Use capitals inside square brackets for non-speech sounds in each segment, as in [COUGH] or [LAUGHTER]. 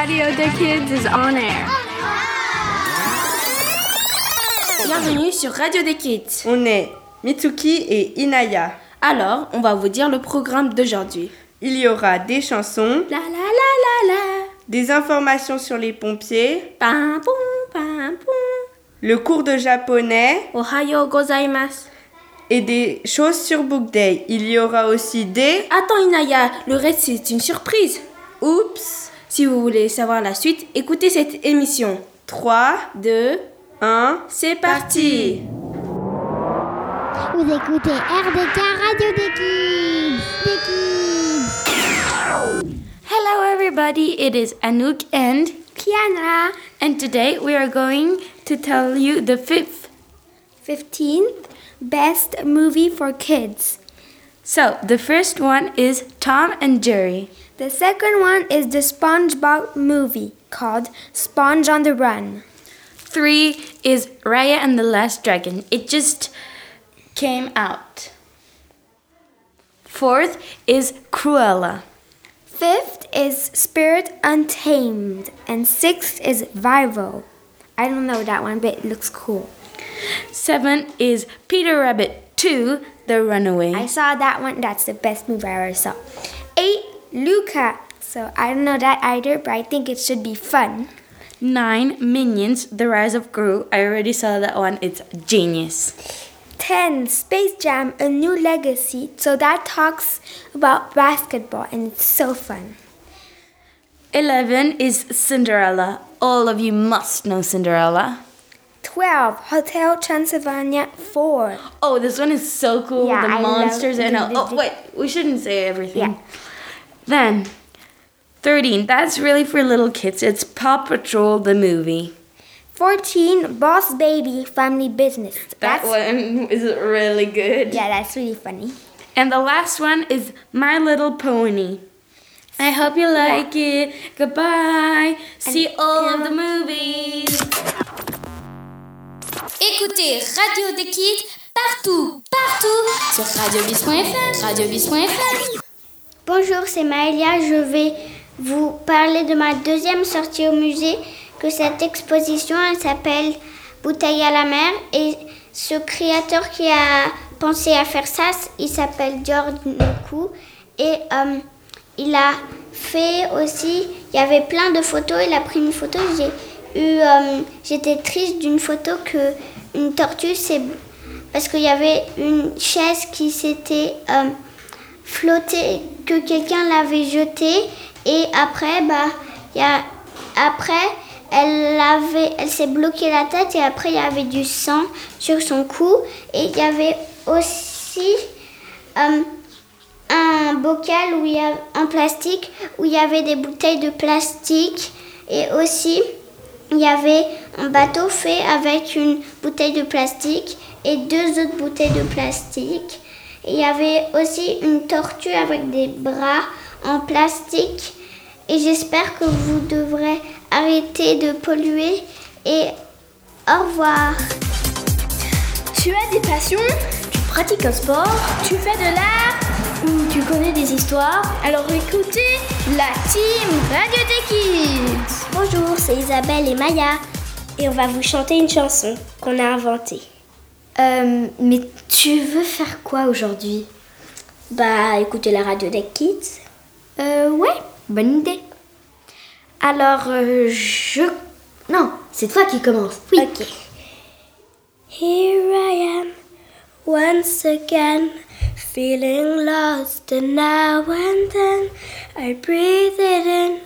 Radio des Kids is on air. Bienvenue sur Radio des Kids. On est Mitsuki et Inaya. Alors, on va vous dire le programme d'aujourd'hui. Il y aura des chansons, La la la la la. des informations sur les pompiers, Pam pom pam pom. le cours de japonais Ohayo gozaimasu. et des choses sur Book Day. Il y aura aussi des... Attends Inaya, le reste c'est une surprise. Oups Si vous voulez savoir la suite, écoutez cette émission. 3, 2, 1, c'est parti. Vous écoutez RDK Radio des Kids. Des Kids. Hello everybody, it is Anouk and Kiana. And today we are going to tell you the fifth 15th best movie for kids. So, the first one is Tom and Jerry. The second one is the SpongeBob movie called Sponge on the Run. Three is Raya and the Last Dragon. It just came out. Fourth is Cruella. Fifth is Spirit Untamed. And sixth is Viral. I don't know that one, but it looks cool. Seven is Peter Rabbit 2, The Runaway. I saw that one. That's the best movie I ever saw. Eight, Luca. So I don't know that either, but I think it should be fun. Nine, Minions, The Rise of Gru. I already saw that one. It's genius. 10 Space Jam A New Legacy. So that talks about basketball and it's so fun. 11 is Cinderella. All of you must know Cinderella. 12 Hotel Transylvania 4. Oh, this one is so cool. Yeah, the I love monsters and all. Oh, wait, we shouldn't say everything. Yeah. Then, 13, that's really for little kids. It's Paw Patrol the movie. 14 Boss Baby Family Business. That one [LAUGHS] is really good. Yeah, that's really funny. And the last one is My Little Pony. I hope you like it. Goodbye. See all of the movies. Écoutez Radio des Kids partout, partout sur radiobis.fr, radiobis.fr. Bonjour, c'est Maëlia. Je vais vous parler de ma deuxième sortie au musée. Que cette exposition, elle s'appelle Bouteille à la mer. Et ce créateur qui a pensé à faire ça, il s'appelle George Noku. Et euh, il a fait aussi, il y avait plein de photos. Il a pris une photo. J'ai eu, euh, j'étais triste d'une photo que une tortue s'est parce qu'il y avait une chaise qui s'était euh, flottée, que quelqu'un l'avait jetée et après bah y après elle s'est bloquée la tête et après il y avait du sang sur son cou. Et il y avait aussi euh, un bocal où en plastique où il y avait des bouteilles de plastique. Et aussi il y avait un bateau fait avec une bouteille de plastique et deux autres bouteilles de plastique. Il y avait aussi une tortue avec des bras en plastique. Et j'espère que vous devrez arrêter de polluer. Et au revoir. Tu as des passions Tu pratiques un sport Tu fais de l'art Ou tu connais des histoires Alors écoutez la team Radio des Kids Bonjour, c'est Isabelle et Maya. Et on va vous chanter une chanson qu'on a inventée. Euh, mais tu veux faire quoi aujourd'hui? Bah, écoutez la radio des kids. Euh, ouais, bonne idée. Alors, euh, je... Non, c'est toi qui commence. Oui. Ok. Here I am, once again, feeling lost, and now and then I breathe it in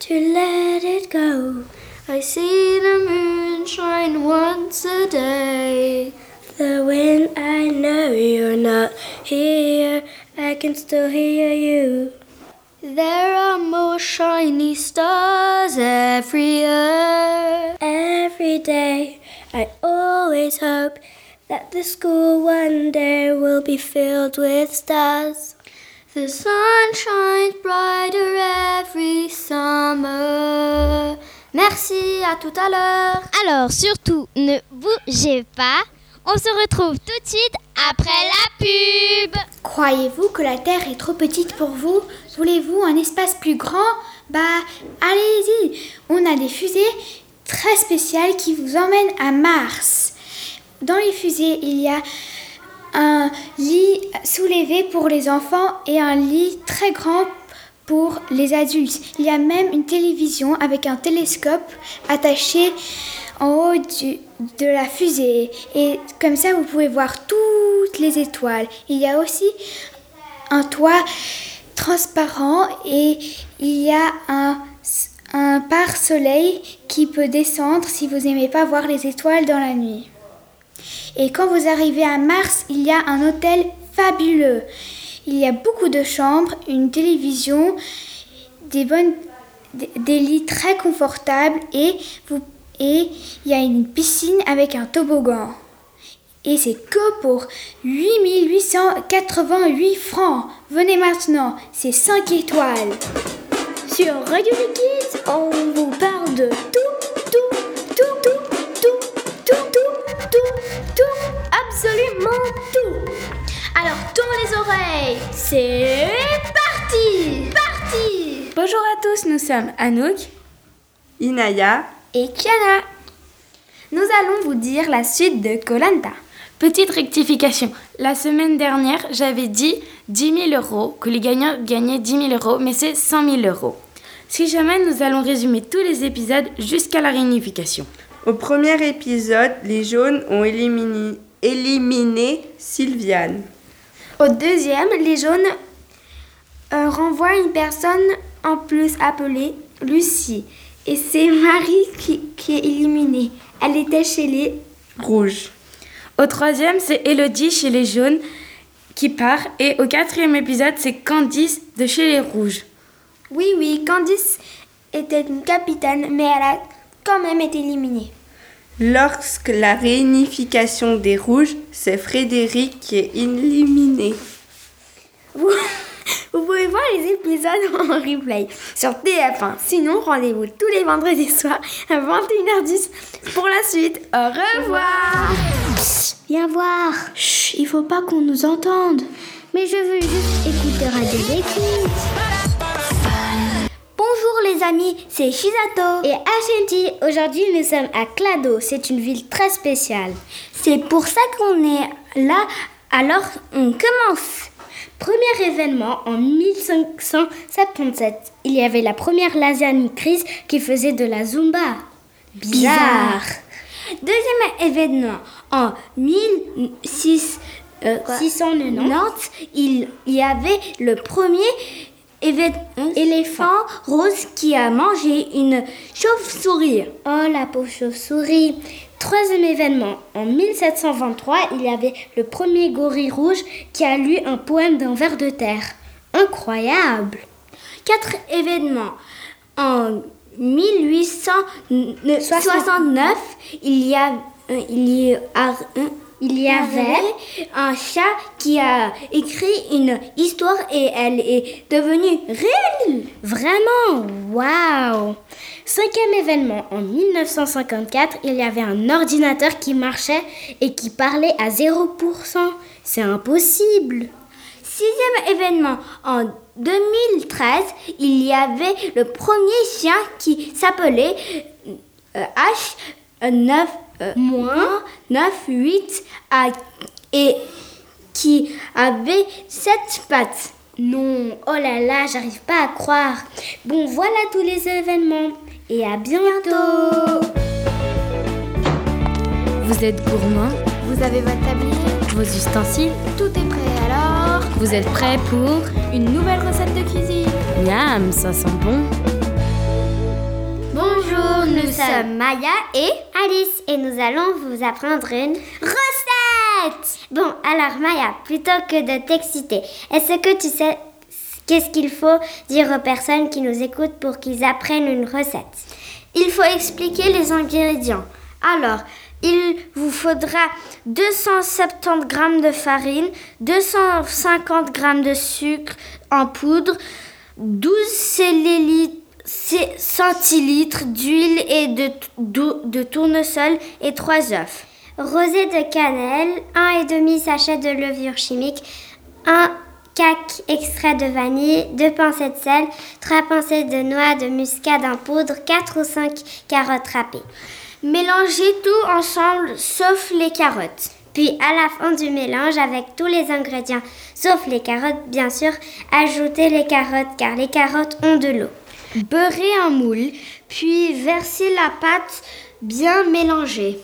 to let it go. I see the moon shine once a day. The wind, I know you're not here, I can still hear you. There are more shiny stars every year. Every day, I always hope that the school one day will be filled with stars. The sun shines brighter every summer. Merci, à tout à l'heure. Alors surtout, ne bougez pas. On se retrouve tout de suite après la pub. Croyez-vous que la Terre est trop petite pour vous? Voulez-vous un espace plus grand? Bah, allez-y, on a des fusées très spéciales qui vous emmènent à Mars. Dans les fusées, il y a un lit soulevé pour les enfants et un lit très grand pour les adultes. Il y a même une télévision avec un télescope attaché en haut de la fusée. Et comme ça, vous pouvez voir toutes les étoiles. Il y a aussi un toit transparent et il y a un, un pare-soleil qui peut descendre si vous n'aimez pas voir les étoiles dans la nuit. Et quand vous arrivez à Mars, il y a un hôtel fabuleux. Il y a beaucoup de chambres, une télévision, des, bonnes, des lits très confortables et, vous, et il y a une piscine avec un toboggan. Et c'est que pour 8888 francs. Venez maintenant, c'est 5 étoiles. Sur Radio Kids, on vous parle de tout, tout, tout, tout, tout, tout, tout, tout, tout, absolument tout. Alors tourne les oreilles, c'est parti, parti. Bonjour à tous, nous sommes Anouk. Inaya, Et Kiana, nous allons vous dire la suite de Colanta. Petite rectification. La semaine dernière, j'avais dit 10 000 euros, que les gagnants gagnaient 10 000 euros, mais c'est 100 000 euros. Si jamais, nous allons résumer tous les épisodes jusqu'à la réunification. au premier épisode, les jaunes ont éliminé, éliminé Sylviane. Au deuxième, les jaunes euh, renvoient une personne en plus appelée Lucie. Et c'est Marie qui, qui est éliminée. Elle était chez les... Rouge. Au troisième, c'est Elodie chez les jaunes qui part. Et au quatrième épisode, c'est Candice de chez les rouges. Oui, oui, Candice était une capitaine, mais elle a quand même été éliminée. Lorsque la réunification des rouges, c'est Frédéric qui est éliminé. Vous, pouvez voir les épisodes [LAUGHS] en replay sur TF1. Sinon, rendez-vous tous les vendredis [LAUGHS] soirs à 21h10 pour la suite. Au revoir Viens voir. Chut, il faut pas qu'on nous entende. Mais je veux juste écouter Radio des Kids. Bonjour les amis, c'est Shizato et Ashanti. Aujourd'hui nous sommes à Clado, c'est une ville très spéciale. C'est pour ça qu'on est là, alors on commence. Premier événement en 1577, il y avait la première lasagne crise qui faisait de la zumba. Bizarre. Deuxième événement en 1690, il y avait le premier éve- éléphant rose qui a mangé une chauve-souris. Oh la pauvre chauve-souris. Troisième événement, en 1723, il y avait le premier gorille rouge qui a lu un poème d'un ver de terre. Incroyable. Quatre événements. En 1869, il y a, euh, il y a- euh, il y avait un chat qui a écrit une histoire et elle est devenue réelle. Vraiment, waouh. Cinquième événement, en 1954, il y avait un ordinateur qui marchait et qui parlait à 0%. C'est impossible. Sixième événement, en 2013, il y avait le premier chien qui s'appelait euh, H9 euh, moins 98 à- et qui avait sept pattes. Non, oh là là, j'arrive pas à croire. Bon, voilà tous les événements et à bientôt. Vous êtes gourmand, Vous avez votre tablier vos ustensiles, Tout est prêt alors vous êtes prêts pour Une nouvelle recette de cuisine Miam, ça sent bon. Bonjour, nous sommes Maya et Alice et nous allons vous apprendre une recette. Bon, alors Maya, plutôt que de t'exciter, est-ce que tu sais qu'est-ce qu'il faut dire aux personnes qui nous écoutent pour qu'ils apprennent une recette? Il faut expliquer les ingrédients. Alors, il vous faudra 270 g de farine, 250 g de sucre en poudre, 12 centilitres c'est centilitres d'huile et de, de tournesol et 3 œufs. Rosée de cannelle, 1,5 sachet de levure chimique, 1 caques extrait de vanille, 2 pincées de sel, 3 pincées de noix de muscade en poudre, 4 ou 5 carottes râpées. Mélangez tout ensemble sauf les carottes. Puis à la fin du mélange avec tous les ingrédients, sauf les carottes bien sûr, ajoutez les carottes car les carottes ont de l'eau. Beurrez un moule, puis versez la pâte bien mélangée.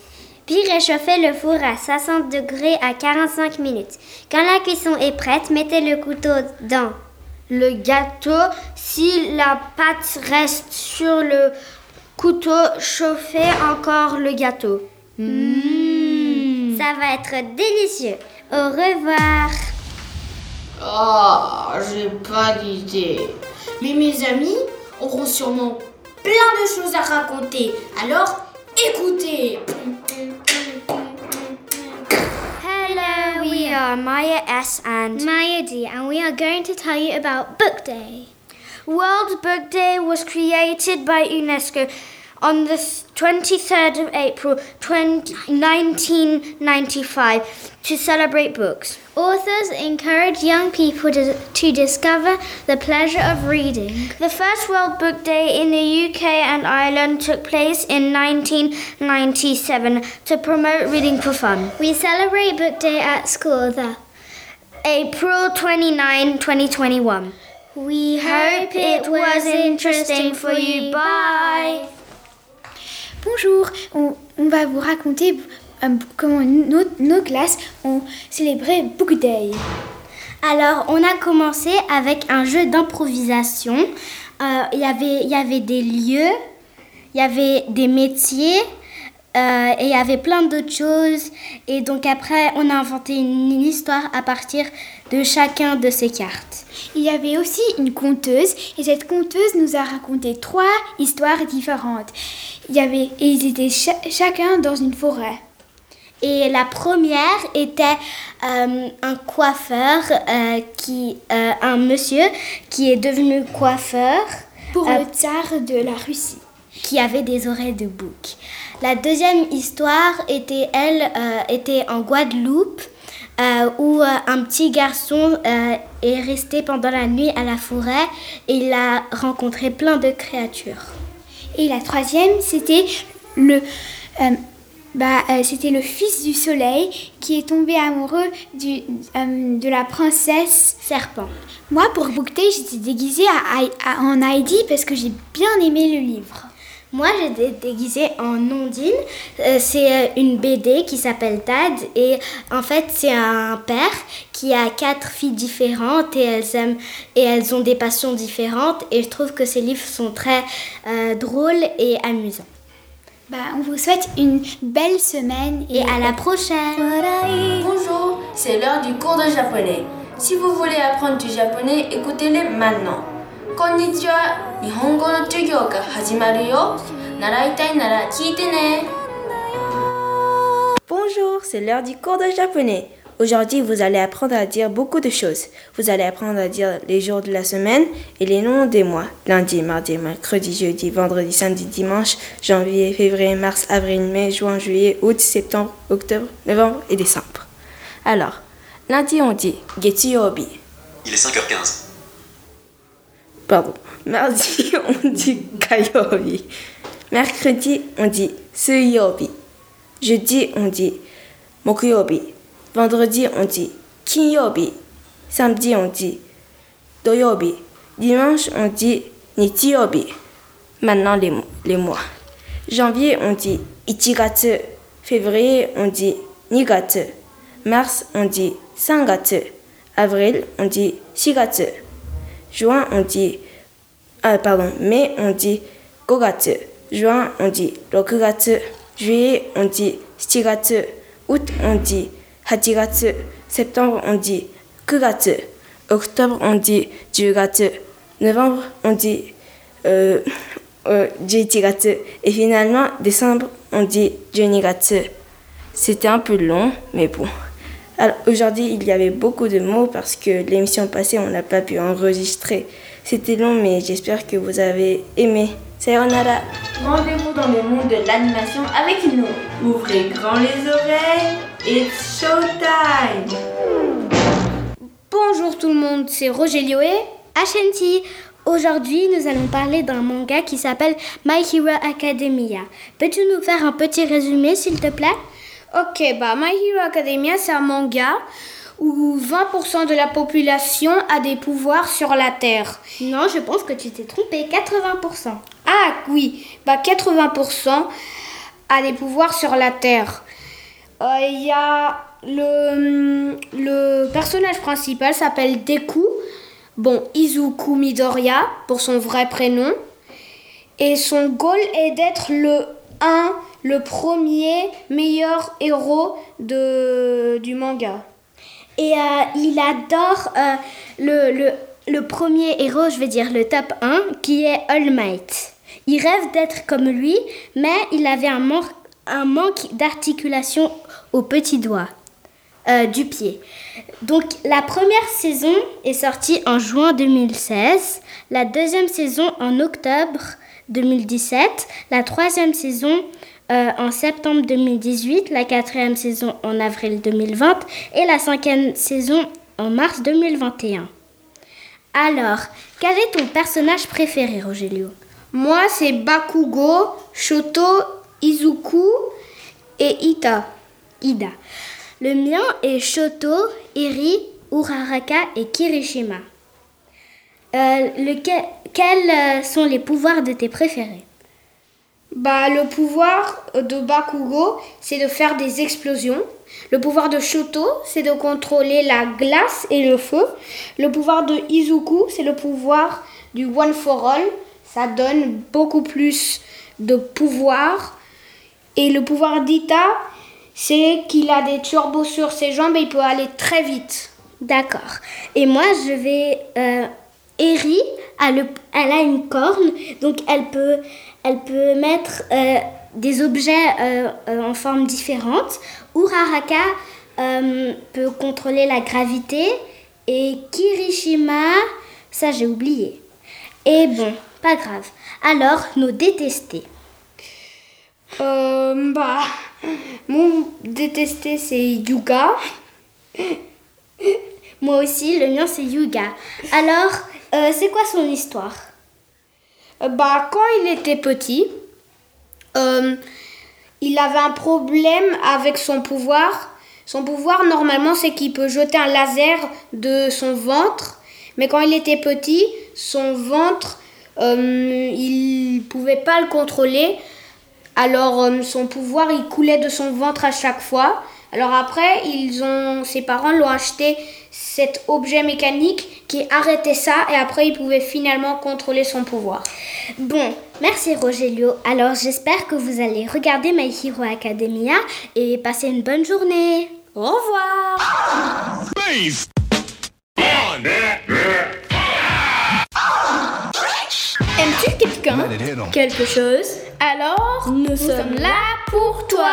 Puis réchauffez le four à 60 degrés à 45 minutes. Quand la cuisson est prête, mettez le couteau dans le gâteau. Si la pâte reste sur le couteau, chauffez encore le gâteau. Mmh. Ça va être délicieux. Au revoir. Oh, j'ai pas d'idée. Mais mes amis auront sûrement plein de choses à raconter. Alors, écoutez. Hello, we are Maya S and Maya D, and we are going to tell you about Book Day. World Book Day was created by UNESCO on the 23rd of April 20, 1995 to celebrate books. Authors encourage young people to, to discover the pleasure of reading. The first World Book Day in the UK and Ireland took place in 1997 to promote reading for fun. We celebrate Book Day at school the April 29, 2021. We hope it was interesting for you. Bye. Bonjour, on, va vous raconter euh, comment nos, classes ont célébré Book Day. Alors, on a commencé avec un jeu d'improvisation. Euh, Il y avait- il y avait des lieux, il y avait des métiers, euh, et il y avait plein d'autres choses. Et donc après, on a inventé une, une histoire à partir de chacun de ces cartes. Il y avait aussi une conteuse et cette conteuse nous a raconté trois histoires différentes. Il y avait et ils étaient cha- chacun dans une forêt. Et la première était euh, un coiffeur, euh, qui, euh, un monsieur qui est devenu coiffeur. Pour le tsar de la Russie. qui avait des oreilles de bouc. La deuxième histoire était, elle, était en Guadeloupe, où un petit garçon est resté pendant la nuit à la forêt et il a rencontré plein de créatures. Et la troisième, c'était le, euh, bah, euh, c'était le fils du soleil qui est tombé amoureux euh, de la princesse Serpent. Moi, pour Day, j'étais déguisée en Heidi parce que j'ai bien aimé le livre. Moi, j'étais déguisée en Ondine. Euh, c'est euh, une BD qui s'appelle Tad. Et en fait, c'est un père qui a quatre filles différentes et elles aiment et elles ont des passions différentes. Et je trouve que ces livres sont très euh, drôles et amusants. Bah, on vous souhaite une belle semaine Et à la prochaine. Bonjour, c'est l'heure du cours de japonais. Si vous voulez apprendre du japonais, écoutez-les maintenant. Bonjour, c'est l'heure du cours de japonais. Aujourd'hui, vous allez apprendre à dire beaucoup de choses. Vous allez apprendre à dire les jours de la semaine et les noms des mois. Lundi, mardi, mercredi, jeudi, vendredi, samedi, dimanche, janvier, février, mars, avril, mai, juin, juillet, août, septembre, octobre, novembre et décembre. Alors, lundi, on dit Getsuyobi. Il est 5h15. Pardon. Mardi, on dit Kayobi. Mercredi, on dit Suyobi. Jeudi, on dit Mokuyobi. Vendredi, on dit Kinyobi. Samedi, on dit Doyobi. Dimanche, on dit Nichiyobi. Maintenant, les, les mois. Janvier, on dit Ichigatsu. Février, on dit Nigatsu. Mars, on dit Sangatsu. Avril, on dit Shigatsu. Juin, on dit. Ah, pardon. Mai, on dit Gogatsu. Juin, on dit Rokugatsu. Juillet, on dit Shigatsu. Août, on dit Hachigatsu. Septembre, on dit Kugatsu. Octobre, on dit Jugatsu. Novembre, on dit euh, euh. Et finalement, décembre, on dit Junigatsu. C'était un peu long, mais bon. Alors aujourd'hui, il y avait beaucoup de mots parce que l'émission passée, on n'a pas pu enregistrer. C'était long, mais j'espère que vous avez aimé. Sayonara. Rendez-vous dans le monde de l'animation avec nous. Ouvrez grand les oreilles. It's showtime. Bonjour tout le monde, c'est Rogelio et Ashanti. Aujourd'hui, nous allons parler d'un manga qui s'appelle My Hero Academia. Peux-tu nous faire un petit résumé, s'il te plaît? Ok, bah My Hero Academia, c'est un manga où 20% de la population a des pouvoirs sur la Terre. Non, je pense que tu t'es trompé, 80%. Ah oui, bah 80% a des pouvoirs sur la Terre. Euh, Il y a le, le personnage principal s'appelle Deku. Bon, Izuku Midoriya pour son vrai prénom. Et son goal est d'être le 1, le premier meilleur héros de, du manga. Et euh, il adore euh, le, le, le premier héros, je vais dire le top 1, qui est All Might. Il rêve d'être comme lui, mais il avait un, man un manque d'articulation au petit doigt euh, du pied. Donc la première saison est sortie en juin 2016, la deuxième saison en octobre 2017, la troisième saison euh, en septembre 2018, la quatrième saison en avril 2020 et la cinquième saison en mars 2021. Alors, quel est ton personnage préféré, Rogelio? Moi, c'est Bakugo, Shoto, Izuku et Ita. Ida. Le mien est Shoto, Eri, Uraraka et Kirishima. Euh, lequel, quels sont les pouvoirs de tes préférés? Bah, le pouvoir de Bakugo, c'est de faire des explosions. Le pouvoir de Shoto, c'est de contrôler la glace et le feu. Le pouvoir de Izuku, c'est le pouvoir du One for All. Ça donne beaucoup plus de pouvoir. Et le pouvoir d'Ita, c'est qu'il a des turbos sur ses jambes et il peut aller très vite. D'accord. Et moi, je vais... Euh, Eri, elle, elle a une corne, donc elle peut elle peut mettre euh, des objets euh, euh, en forme différente. Uraraka euh, peut contrôler la gravité et Kirishima, ça j'ai oublié. Et bon, pas grave. Alors, nos détestés. Euh, bah, mon détesté c'est Yuga. Moi aussi, le mien c'est Yuga. Alors, euh, c'est quoi son histoire? Bah, quand il était petit, euh, il avait un problème avec son pouvoir. Son pouvoir, normalement, c'est qu'il peut jeter un laser de son ventre. Mais quand il était petit, son ventre, euh, il pouvait pas le contrôler. Alors, euh, son pouvoir, il coulait de son ventre à chaque fois. Alors après, ils ses parents l'ont acheté cet objet mécanique qui arrêtait ça et après il pouvait finalement contrôler son pouvoir. Bon, merci Rogelio. Alors j'espère que vous allez regarder My Hero Academia et passer une bonne journée. Au revoir. Aimes-tu quelqu'un? Quelque chose? Alors, nous, sommes là pour toi.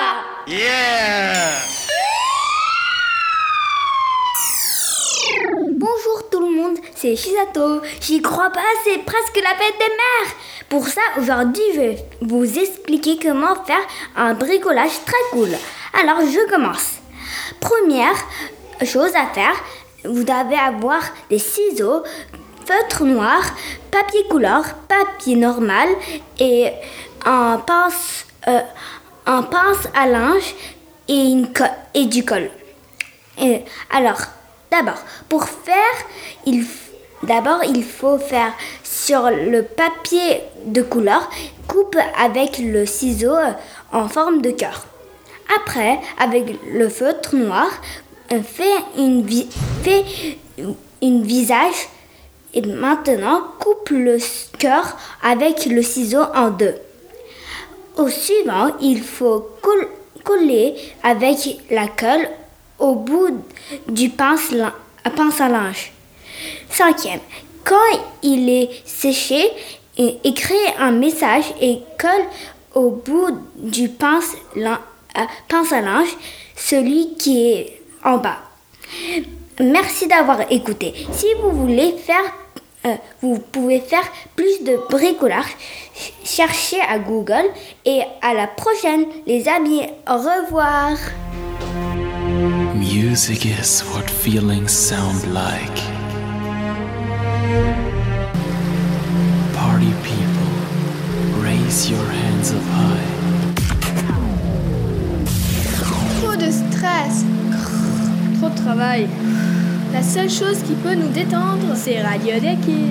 Bonjour tout le monde, c'est Shisato. J'y crois pas, c'est presque la fête des mères. Pour ça, aujourd'hui, je vais vous expliquer comment faire un bricolage très cool. Alors, je commence. Première chose à faire, vous devez avoir des ciseaux, feutre noir, papier couleur, papier normal et un pince, euh, un pince à linge et, une et du colle. Et alors, d'abord, pour faire, il, d'abord, il faut faire sur le papier de couleur, coupe avec le ciseau euh, en forme de cœur. Après, avec le feutre noir, on fait une, visage et maintenant coupe le cœur avec le ciseau en deux. Au suivant, il faut col- coller avec la colle au bout du pince, pince à linge. Cinquième, quand il est séché, écris un message et colle au bout du pince, euh, pince à linge celui qui est en bas. Merci d'avoir écouté. Si vous voulez faire, euh, vous pouvez faire plus de bricolage. ch- Cherchez à Google et à la prochaine, les amis. Au revoir. Music is what feelings sound like. Party people, raise your hands up high. Trop de stress. Trop de travail. La seule chose qui peut nous détendre, c'est Radio Deki.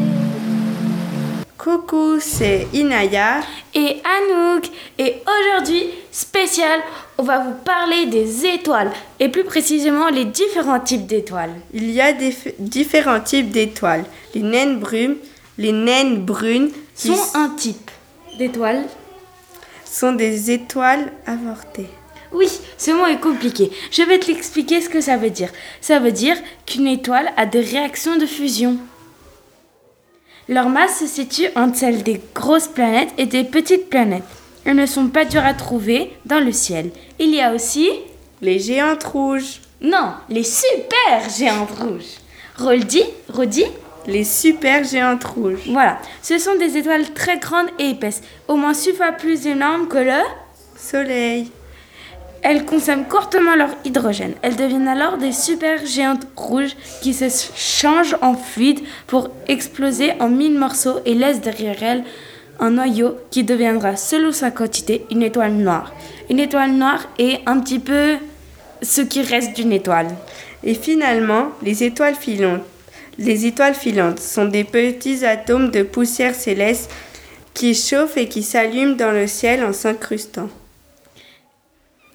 Coucou, c'est Inaya et Anouk. Et aujourd'hui, spécial, on va vous parler des étoiles et plus précisément les différents types d'étoiles. Il y a des différents types d'étoiles. Les naines brunes, les naines brunes sont un type d'étoiles. Sont des étoiles avortées. Oui, ce mot est compliqué. Je vais te l'expliquer ce que ça veut dire. Ça veut dire qu'une étoile a des réactions de fusion. Leur masse se situe entre celle des grosses planètes et des petites planètes. Elles ne sont pas dures à trouver dans le ciel. Il y a aussi les géantes rouges. Non, les super géantes rouges. Roldi, Rodi Les super géantes rouges. Voilà, ce sont des étoiles très grandes et épaisses, au moins six fois plus énormes que le Soleil. Elles consomment courtement leur hydrogène. Elles deviennent alors des super géantes rouges qui se changent en fluide pour exploser en mille morceaux et laissent derrière elles un noyau qui deviendra, selon sa quantité, une étoile noire. Une étoile noire est un petit peu ce qui reste d'une étoile. Et finalement, les étoiles filantes. Les étoiles filantes sont des petits atomes de poussière céleste qui chauffent et qui s'allument dans le ciel en s'incrustant.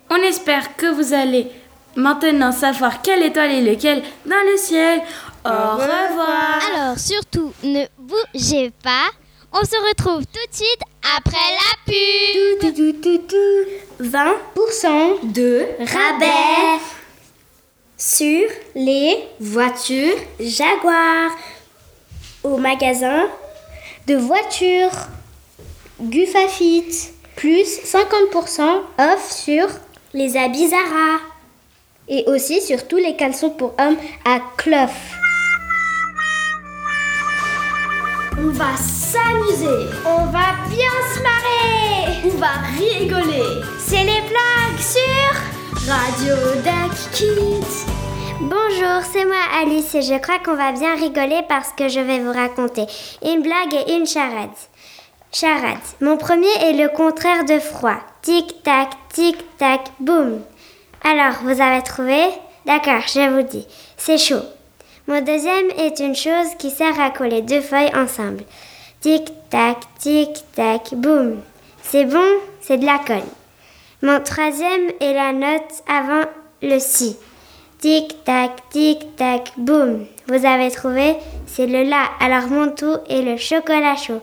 On espère que vous allez maintenant savoir quelle étoile est laquelle dans le ciel. Au, Au revoir. Alors surtout, ne bougez pas. On se retrouve tout de suite après la pub. 20% de rabais sur les voitures Jaguar au magasin de voitures Gufafit. Plus 50% off sur les habits Zara et aussi sur tous les caleçons pour hommes à Clough. On va s'amuser, on va bien se marrer, on va rigoler. C'est les blagues sur Radio Duck Kids. Bonjour, c'est moi Alice et je crois qu'on va bien rigoler parce que je vais vous raconter une blague et une charade. Charade. Mon premier est le contraire de froid. Tic tac, tic tac, boum. Alors, vous avez trouvé? D'accord, je vous dis. C'est chaud. Mon deuxième est une chose qui sert à coller deux feuilles ensemble. Tic tac, tic tac, boum. C'est bon, c'est de la colle. Mon troisième est la note avant le si. Tic tac, tic tac, boum. Vous avez trouvé C'est le la. Alors mon tout est le chocolat chaud.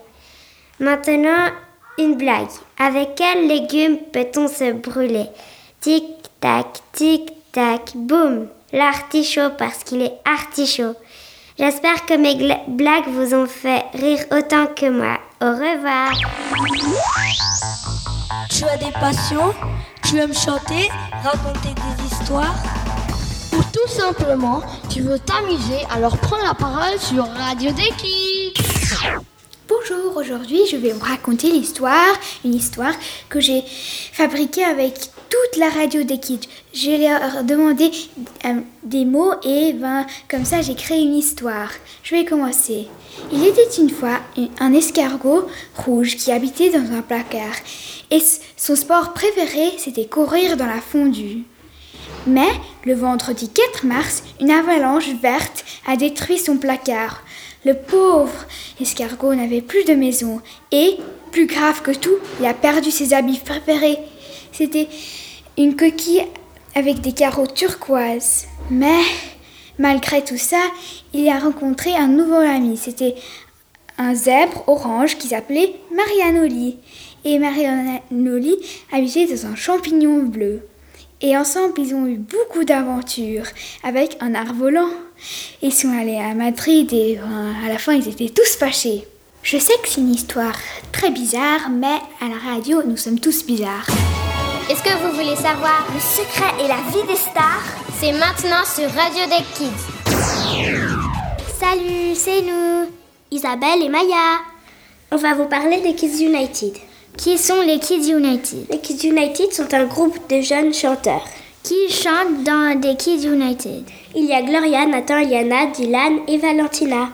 Maintenant, une blague. Avec quel légume peut-on se brûler? Tic tac, tic tac, boum. L'artichaut parce qu'il est artichaut. J'espère que mes blagues vous ont fait rire autant que moi. Au revoir. Tu as des passions Tu aimes chanter Raconter des histoires Ou tout simplement, tu veux t'amuser, alors prends la parole sur Radio Deki. Bonjour, aujourd'hui je vais vous raconter l'histoire, une histoire que j'ai fabriquée avec toute la radio des kids. Je leur demandé euh, des mots et ben, comme ça j'ai créé une histoire. Je vais commencer. Il était une fois un escargot rouge qui habitait dans un placard et son sport préféré c'était courir dans la fondue. Mais le vendredi 4 mars, une avalanche verte a détruit son placard. Le pauvre escargot n'avait plus de maison et, plus grave que tout, il a perdu ses habits préférés. C'était une coquille avec des carreaux turquoises. Mais, malgré tout ça, il a rencontré un nouveau ami. C'était un zèbre orange qui s'appelait Marianoli. Et Marianoli habitait dans un champignon bleu. Et ensemble, ils ont eu beaucoup d'aventures avec un art volant. Ils sont allés à Madrid et à la fin, ils étaient tous fâchés. Je sais que c'est une histoire très bizarre, mais à la radio, nous sommes tous bizarres. Est-ce que vous voulez savoir le secret et la vie des stars? C'est maintenant sur Radio des Kids. Salut, c'est nous, Isabelle et Maya. On va vous parler des Kids United. Qui sont les Kids United? Les Kids United sont un groupe de jeunes chanteurs Qui chante dans des Kids United Il y a Gloria, Nathan, Liana, Dylan et Valentina.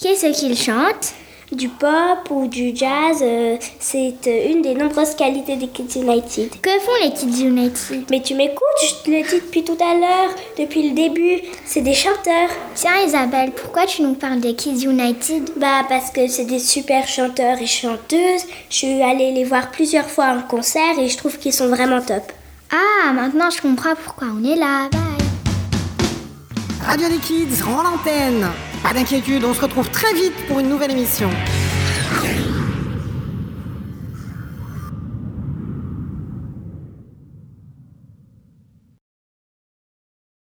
Qu'est-ce qu'ils chantent Du pop ou du jazz, euh, c'est euh, une des nombreuses qualités des Kids United. Que font les Kids United? Mais tu m'écoutes, je te le dis depuis tout à l'heure, depuis le début, c'est des chanteurs. Tiens Isabelle, pourquoi tu nous parles des Kids United? Bah parce que c'est des super chanteurs et chanteuses. Je suis allée les voir plusieurs fois en concert et je trouve qu'ils sont vraiment top. Ah, maintenant je comprends pourquoi on est là. Bye. Radio des Kids rend l'antenne. Pas d'inquiétude, on se retrouve très vite pour une nouvelle émission.